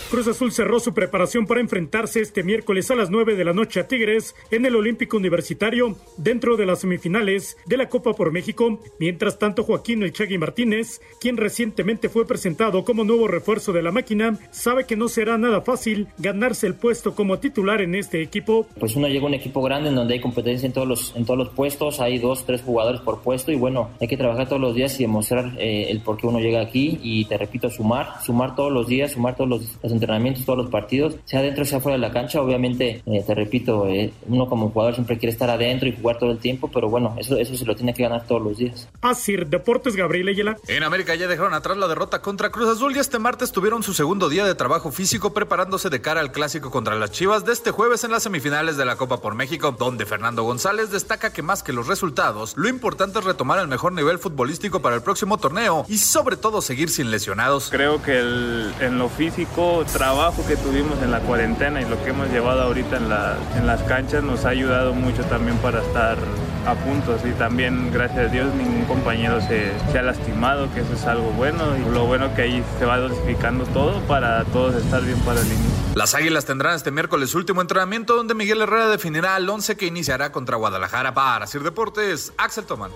Cruz Azul cerró su preparación para enfrentarse este miércoles a las 9 de la noche a Tigres en el Olímpico Universitario dentro de las semifinales de la Copa por México. Mientras tanto, Joaquín El Chagui Martínez, quien recientemente fue presentado como nuevo refuerzo de la máquina, sabe que no será nada fácil ganarse el puesto como titular en este equipo. Pues uno llega a un equipo grande en donde hay competencia en todos los, en todos los puestos, hay dos, tres jugadores por puesto y bueno, hay que trabajar todos los días y demostrar eh, el por qué uno llega aquí y te repito, sumar, sumar todos los días, sumar todos los, los entrenamientos, todos los partidos, sea dentro sea fuera de la cancha. Obviamente, eh, te repito, eh, uno como jugador siempre quiere estar adentro y jugar todo el tiempo, pero bueno, eso, eso se lo tiene que ganar todos los días. Asir Deportes Gabriel Ayala. En América ya dejaron atrás la derrota contra Cruz Azul y este martes tuvieron su segundo día de trabajo físico preparándose de cara al clásico contra las Chivas de este jueves en las semifinales de la Copa por México, donde Fernando González destaca que más que los resultados, lo importante es retomar el mejor nivel futbolístico para el próximo torneo y sobre todo seguir sin lesionados. Creo que el, en lo físico, trabajo que tuvimos en la cuarentena y lo que hemos llevado ahorita en, la, en las canchas nos ha ayudado mucho también para estar a puntos y también gracias a Dios ningún compañero se, se, ha lastimado, que eso es algo bueno y lo bueno que ahí se va dosificando todo para todos estar bien para el inicio. Las Águilas tendrán este miércoles último entrenamiento donde Miguel Herrera definirá al 11 que iniciará contra Guadalajara para Sir Deportes, Axel Tomán.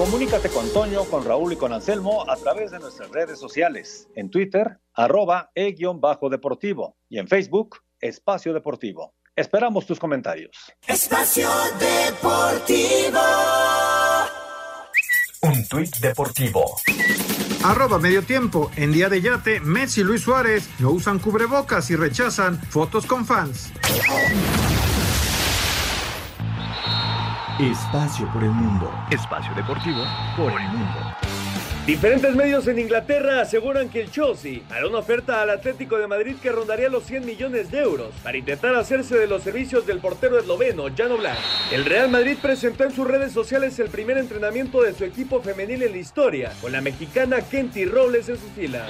Comunícate con Toño, con Raúl y con Anselmo a través de nuestras redes sociales. En Twitter, arroba e-deportivo y en Facebook, Espacio Deportivo. Esperamos tus comentarios. Espacio Deportivo. Un tuit deportivo. Arroba medio tiempo. En día de yate, Messi y Luis Suárez no usan cubrebocas y rechazan fotos con fans. Espacio por el mundo. Espacio deportivo por el mundo. Diferentes medios en Inglaterra aseguran que el Chelsea hará una oferta al Atlético de Madrid que rondaría los 100 millones de euros para intentar hacerse de los servicios del portero esloveno Jan Oblak. El Real Madrid presentó en sus redes sociales el primer entrenamiento de su equipo femenil en la historia, con la mexicana Kenty Robles en sus filas.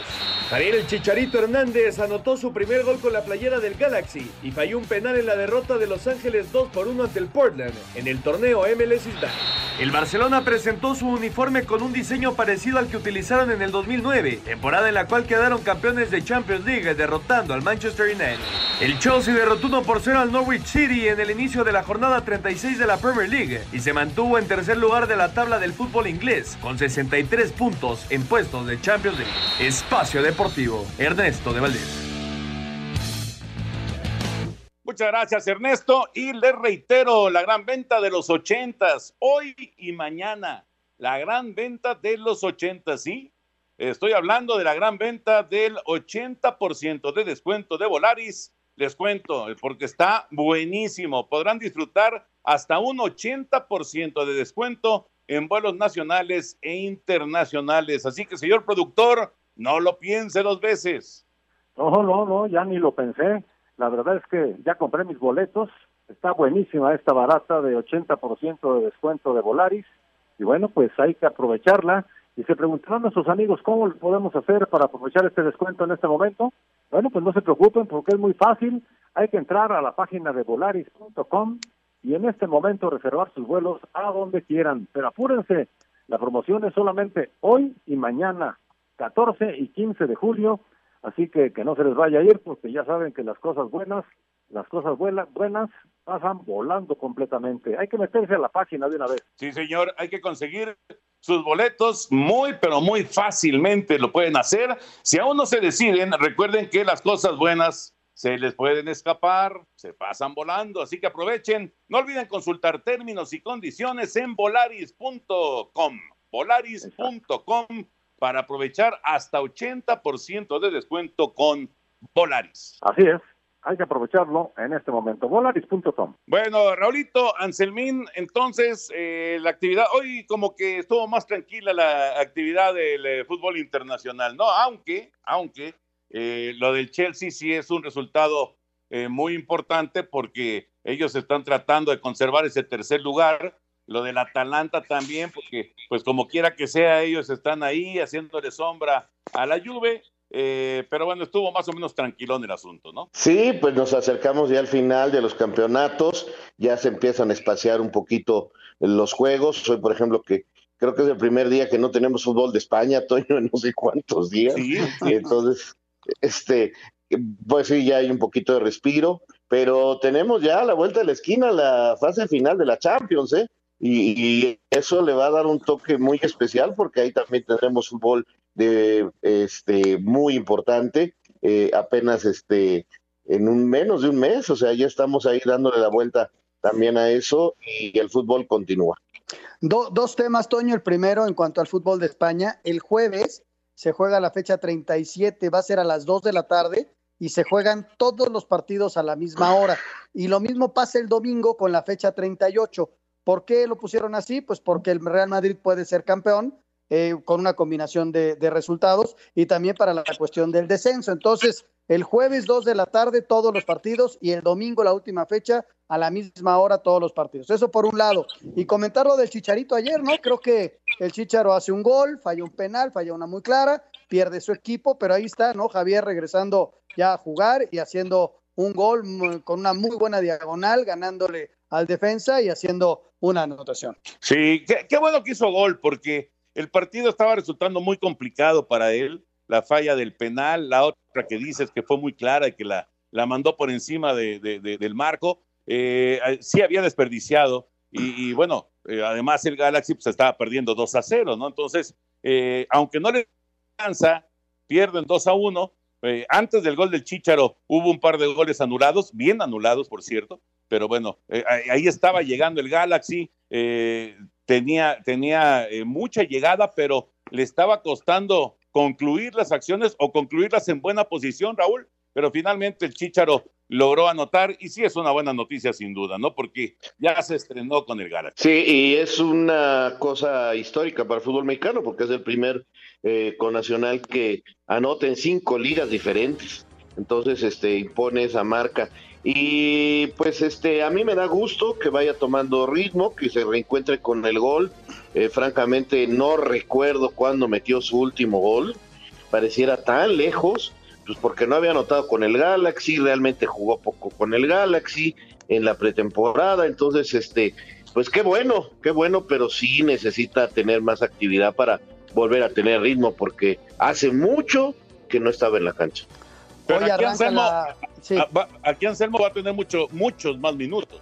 Javier el Chicharito Hernández anotó su primer gol con la playera del Galaxy y falló un penal en la derrota de Los Ángeles 2 por 1 ante el Portland en el torneo MLS Island. El Barcelona presentó su uniforme con un diseño parecido al que utilizaron en el 2009, temporada en la cual quedaron campeones de Champions League derrotando al Manchester United. El Chelsea derrotó 1 por 0 al Norwich City en el inicio de la jornada 36 de la Premier League y se mantuvo en tercer lugar de la tabla del fútbol inglés con 63 puntos en puestos de Champions League. Espacio Deportivo, Ernesto de Valdés. Muchas gracias, Ernesto. Y les reitero, la gran venta de los ochentas, hoy y mañana. La gran venta de los ochentas, ¿sí? Estoy hablando de la gran venta del 80% de descuento de Volaris. Les cuento, porque está buenísimo. Podrán disfrutar hasta un 80% de descuento en vuelos nacionales e internacionales. Así que, señor productor, no lo piense dos veces. No, no, no, ya ni lo pensé. La verdad es que ya compré mis boletos. Está buenísima esta barata de 80% de descuento de Volaris. Y bueno, pues hay que aprovecharla. Y se preguntarán nuestros amigos cómo lo podemos hacer para aprovechar este descuento en este momento. Bueno, pues no se preocupen porque es muy fácil. Hay que entrar a la página de volaris.com y en este momento reservar sus vuelos a donde quieran. Pero apúrense, la promoción es solamente hoy y mañana, 14 y 15 de julio. Así que que no se les vaya a ir porque ya saben que las cosas buenas, las cosas buenas, buenas pasan volando completamente. Hay que meterse a la página de una vez. Sí, señor, hay que conseguir sus boletos muy, pero muy fácilmente lo pueden hacer. Si aún no se deciden, recuerden que las cosas buenas se les pueden escapar, se pasan volando, así que aprovechen. No olviden consultar términos y condiciones en volaris.com. Volaris.com para aprovechar hasta 80% de descuento con Volaris. Así es hay que aprovecharlo en este momento. Volaris.com. Bueno, Raulito, Anselmín, entonces eh, la actividad, hoy como que estuvo más tranquila la actividad del eh, fútbol internacional, ¿no? Aunque, aunque eh, lo del Chelsea sí es un resultado muy importante porque ellos están tratando de conservar ese tercer lugar. Lo del Atalanta también, porque pues como quiera que sea, ellos están ahí haciéndole sombra a la Juve eh, pero bueno, estuvo más o menos tranquilón el asunto, ¿no? Sí, pues nos acercamos ya al final de los campeonatos, ya se empiezan a espaciar un poquito los juegos. Hoy, por ejemplo, que creo que es el primer día que no tenemos fútbol de España, <laughs> Toño, en no sé cuántos días. Sí. Y entonces, este, pues sí, ya hay un poquito de respiro, pero tenemos ya a la vuelta de la esquina la fase final de la Champions, ¿eh? Y, eso le va a dar un toque muy especial porque ahí también tendremos fútbol de este muy importante eh, apenas este en un menos de un mes o sea ya estamos ahí dándole la vuelta también a eso y el fútbol continúa dos temas Toño el primero en cuanto al fútbol de España el jueves se juega la fecha 37 va a ser a las 2 de la tarde y se juegan todos los partidos a la misma hora. Y lo mismo pasa el domingo con la fecha 38. ¿Por qué lo pusieron así? Pues porque el Real Madrid puede ser campeón eh, con una combinación de, de, resultados y también para la cuestión del descenso. Entonces, el jueves 2 de la tarde todos los partidos y el domingo la última fecha a la misma hora todos los partidos. Eso por un lado. Y comentar lo del Chicharito ayer, ¿no? Creo que el Chicharo hace un gol, falla un penal, falla una muy clara, pierde su equipo, pero ahí está, ¿no? Javier regresando ya a jugar y haciendo un gol con una muy buena diagonal, ganándole al defensa y haciendo una anotación. Sí, qué, qué bueno que hizo gol, porque el partido estaba resultando muy complicado para él la falla del penal, la otra que dices que fue muy clara y que la, la mandó por encima de, del marco, eh, sí había desperdiciado y, bueno, eh, además el Galaxy pues estaba perdiendo 2 a 0, ¿no? Entonces, eh, aunque no le alcanza, pierden 2 a 1. antes del gol del Chícharo hubo un par de goles anulados, bien anulados, por cierto, pero bueno, ahí estaba llegando el Galaxy, tenía, tenía mucha llegada, pero le estaba costando concluir las acciones o concluirlas en buena posición, Raúl, pero finalmente el Chicharo logró anotar y sí es una buena noticia sin duda, ¿no? Porque ya se estrenó con el Galaxy. Sí, y es una cosa histórica para el fútbol mexicano porque es el primer eh, nacional que anota en cinco ligas diferentes. Entonces, este, impone esa marca. Y pues este, a mí me da gusto que vaya tomando ritmo, que se reencuentre con el gol. Eh, francamente, no recuerdo cuándo metió su último gol. Pareciera tan lejos, pues porque no había anotado con el Galaxy, realmente jugó poco con el Galaxy en la pretemporada. Entonces, este, pues qué bueno, qué bueno, pero sí necesita tener más actividad para volver a tener ritmo, porque hace mucho que no estaba en la cancha. Pero aquí, Anselmo, va, aquí Anselmo va a tener mucho, muchos más minutos.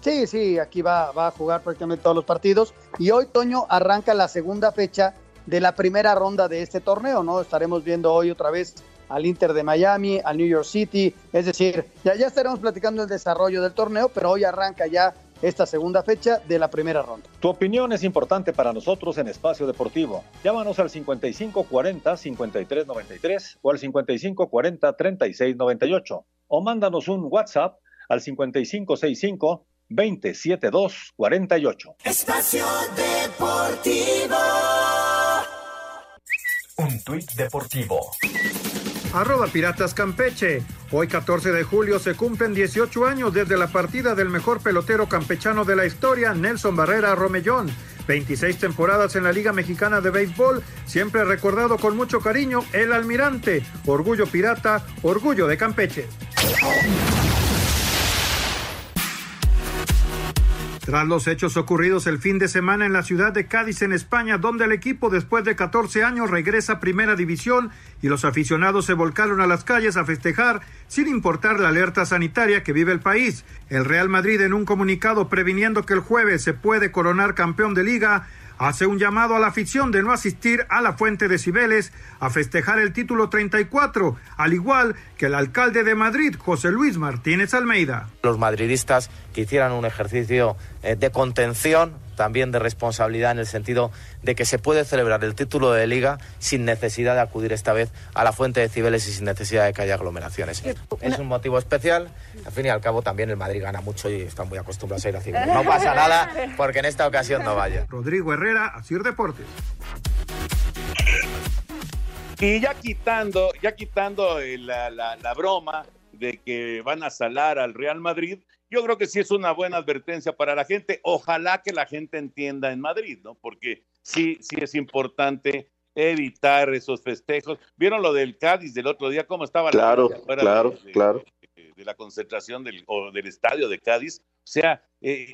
Sí, sí, aquí va, va a jugar prácticamente todos los partidos. Y hoy, Toño, arranca la segunda fecha de la primera ronda de este torneo, ¿no? Estaremos viendo hoy otra vez al Inter de Miami, al New York City, es decir, ya, ya estaremos platicando el desarrollo del torneo, pero hoy arranca ya esta segunda fecha de la primera ronda. Tu opinión es importante para nosotros en Espacio Deportivo. Llámanos al 5540-5393 o al 5540-3698 o mándanos un WhatsApp al 5565-27248. Espacio Deportivo. Un tuit deportivo arroba Piratas Campeche. Hoy 14 de julio se cumplen 18 años desde la partida del mejor pelotero campechano de la historia, Nelson Barrera Romellón. 26 temporadas en la Liga Mexicana de Béisbol, siempre recordado con mucho cariño, el almirante, orgullo pirata, orgullo de Campeche. Tras los hechos ocurridos el fin de semana en la ciudad de Cádiz, en España, donde el equipo después de 14 años regresa a Primera División y los aficionados se volcaron a las calles a festejar sin importar la alerta sanitaria que vive el país. El Real Madrid en un comunicado previniendo que el jueves se puede coronar campeón de liga hace un llamado a la afición de no asistir a la Fuente de Cibeles a festejar el título 34, al igual que el alcalde de Madrid, José Luis Martínez Almeida. Los madridistas que hicieran un ejercicio eh, de contención, también de responsabilidad en el sentido de que se puede celebrar el título de liga sin necesidad de acudir esta vez a la fuente de Cibeles y sin necesidad de que haya aglomeraciones. Es un motivo especial. Al fin y al cabo también el Madrid gana mucho y están muy acostumbrados a ir a Cibeles. No pasa nada porque en esta ocasión no vaya. Rodrigo Herrera, Asir Deportes. Y ya quitando, ya quitando eh, la, la broma de que van a salar al Real Madrid, yo creo que sí es una buena advertencia para la gente. Ojalá que la gente entienda en Madrid, ¿no? Porque sí, sí es importante evitar esos festejos. ¿Vieron lo del Cádiz del otro día? ¿Cómo estaba claro, la Claro, de, claro. De, la concentración del, o del estadio de Cádiz. O sea, eh,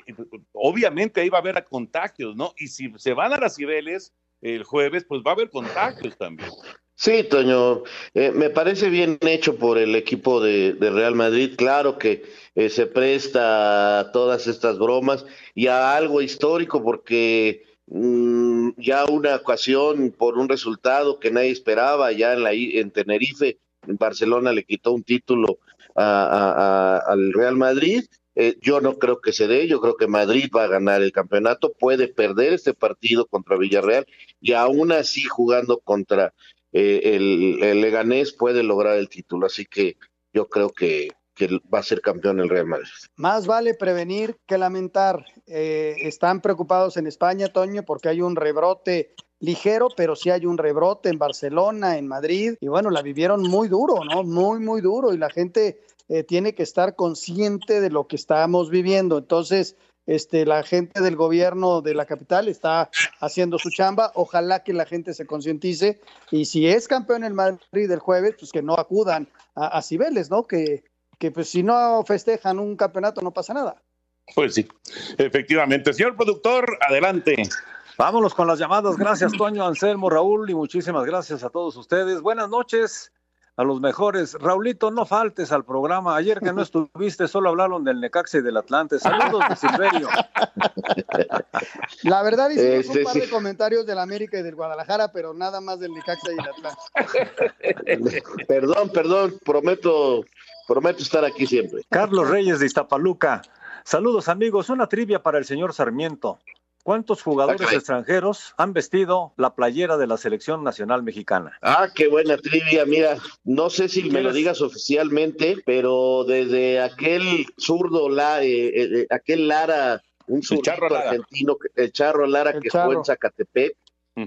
obviamente ahí va a haber contagios, ¿no? Y si se van a las Cibeles el jueves, pues va a haber contagios también. Sí, Toño, eh, me parece bien hecho por el equipo de, Real Madrid. Claro que eh, se presta a todas estas bromas y a algo histórico porque mm, ya una ocasión por un resultado que nadie esperaba, ya en, la, en Tenerife, en Barcelona le quitó un título a- al Real Madrid. Eh, yo no creo que se dé, yo creo que Madrid va a ganar el campeonato, puede perder este partido contra Villarreal y aún así jugando contra eh, el, Leganés puede lograr el título, así que yo creo que, que va a ser campeón el Real Madrid. Más vale prevenir que lamentar. Eh, están preocupados en España, Toño, porque hay un rebrote ligero, pero sí hay un rebrote en Barcelona, en Madrid, y bueno, la vivieron muy duro, ¿no? Muy, muy duro, y la gente eh, tiene que estar consciente de lo que estamos viviendo. Entonces, este, la gente del gobierno de la capital está haciendo su chamba. Ojalá que la gente se concientice y si es campeón el Madrid el jueves, pues que no acudan a, a Cibeles, ¿no? Que, que pues si no festejan un campeonato no pasa nada. Pues sí, efectivamente. Señor productor, adelante. Vámonos con las llamadas. Gracias, Toño, Anselmo, Raúl, y muchísimas gracias a todos ustedes. Buenas noches a los mejores. Raulito, no faltes al programa. Ayer que no <laughs> estuviste, solo hablaron del Necaxa y del Atlante. Saludos de Silverio. La verdad hicimos Este, un par sí. de comentarios del América y del Guadalajara, pero nada más del Necaxa y el Atlante. <laughs> perdón, perdón, prometo, prometo estar aquí siempre. Carlos Reyes de Iztapaluca. Saludos, amigos. Una trivia para el señor Sarmiento. ¿Cuántos jugadores Ah, extranjeros han vestido la playera de la selección nacional mexicana? Ah, qué buena trivia. Mira, no sé si me lo digas oficialmente, pero desde aquel zurdo, la, eh, eh, aquel Lara, un zurdo argentino, el Charro Lara El que Charro. en Zacatepec,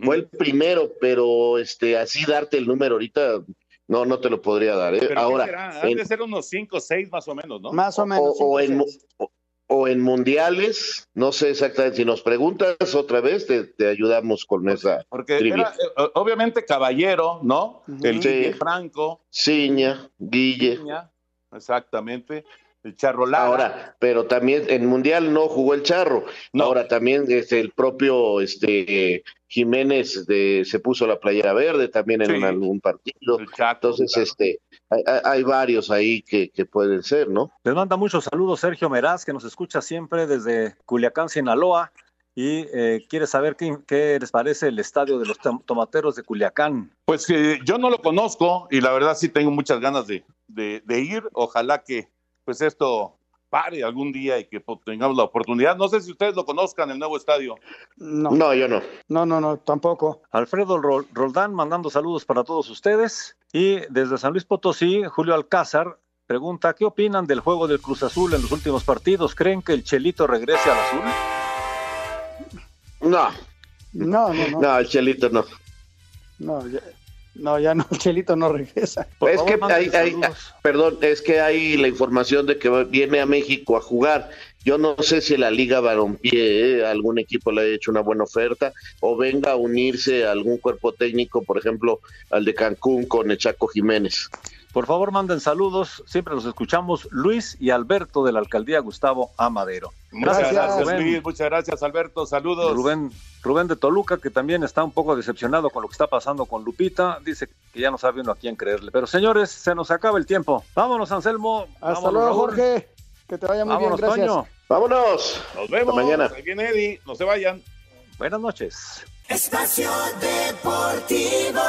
fue el primero, pero este así darte el número ahorita, no, no te lo podría dar. ¿eh? Pero ¿qué Ahora? Han en- de ser unos 5 o 6 más o menos, ¿no? Más o menos. o, o en, o- o en mundiales, no sé exactamente. Si nos preguntas otra vez, te, te ayudamos con esa Porque era, eh, obviamente Caballero, ¿no? El Sí. Guille Franco, Ciña, Guille. Piña, exactamente. El Charro Lara. Ahora, pero también en Mundial no jugó el Charro. No. Ahora también este, el propio este, Jiménez de, se puso la playera verde también en Sí. un- algún partido. Chaco, Entonces, claro. este, hay, hay- hay varios ahí que, que pueden ser, ¿no? Les manda muchos saludos Sergio Meraz, que nos escucha siempre desde Culiacán, Sinaloa, y eh, quiere saber qué, qué les parece el estadio de los tom- tomateros de Culiacán. Pues eh, yo no lo conozco y la verdad sí tengo muchas ganas de, de- de ir. Ojalá que pues esto pare algún día y que pues, tengamos la oportunidad. No sé si ustedes lo conozcan, el nuevo estadio. No, No, yo no. no, no, no, tampoco. Alfredo Ro- Roldán mandando saludos para todos ustedes. Y desde San Luis Potosí, Julio Alcázar pregunta, ¿qué opinan del juego del Cruz Azul en los últimos partidos? ¿Creen que el Chelito regrese al azul? No, No, no, no. no, el Chelito no. No, ya, no, ya no, <laughs> Chelito no regresa. Por es favor, que hay, hay- saludos. perdón, es que hay la información de que viene a México a jugar. Yo no sé si la Liga Balompié, eh, algún equipo le haya hecho una buena oferta, o venga a unirse a algún cuerpo técnico, por ejemplo, al de Cancún con el Chaco Jiménez. Por favor, manden saludos. Siempre los escuchamos. Luis y Alberto de la alcaldía Gustavo Amadero. Muchas Gracias, gracias, Rubén. Luis. Muchas gracias, Alberto. Saludos. Rubén, Rubén de Toluca, que también está un poco decepcionado con lo que está pasando con Lupita, dice que ya no sabe uno a quién creerle. Pero señores, se nos acaba el tiempo. Vámonos, Anselmo. Hasta Vámonos, luego, Raúl. Jorge. Que te vaya muy Vámonos, bien, gracias. Toño. Vámonos. Nos vemos. Hasta mañana. Ahí viene Eddie. No se vayan. Buenas noches. Espacio Deportivo.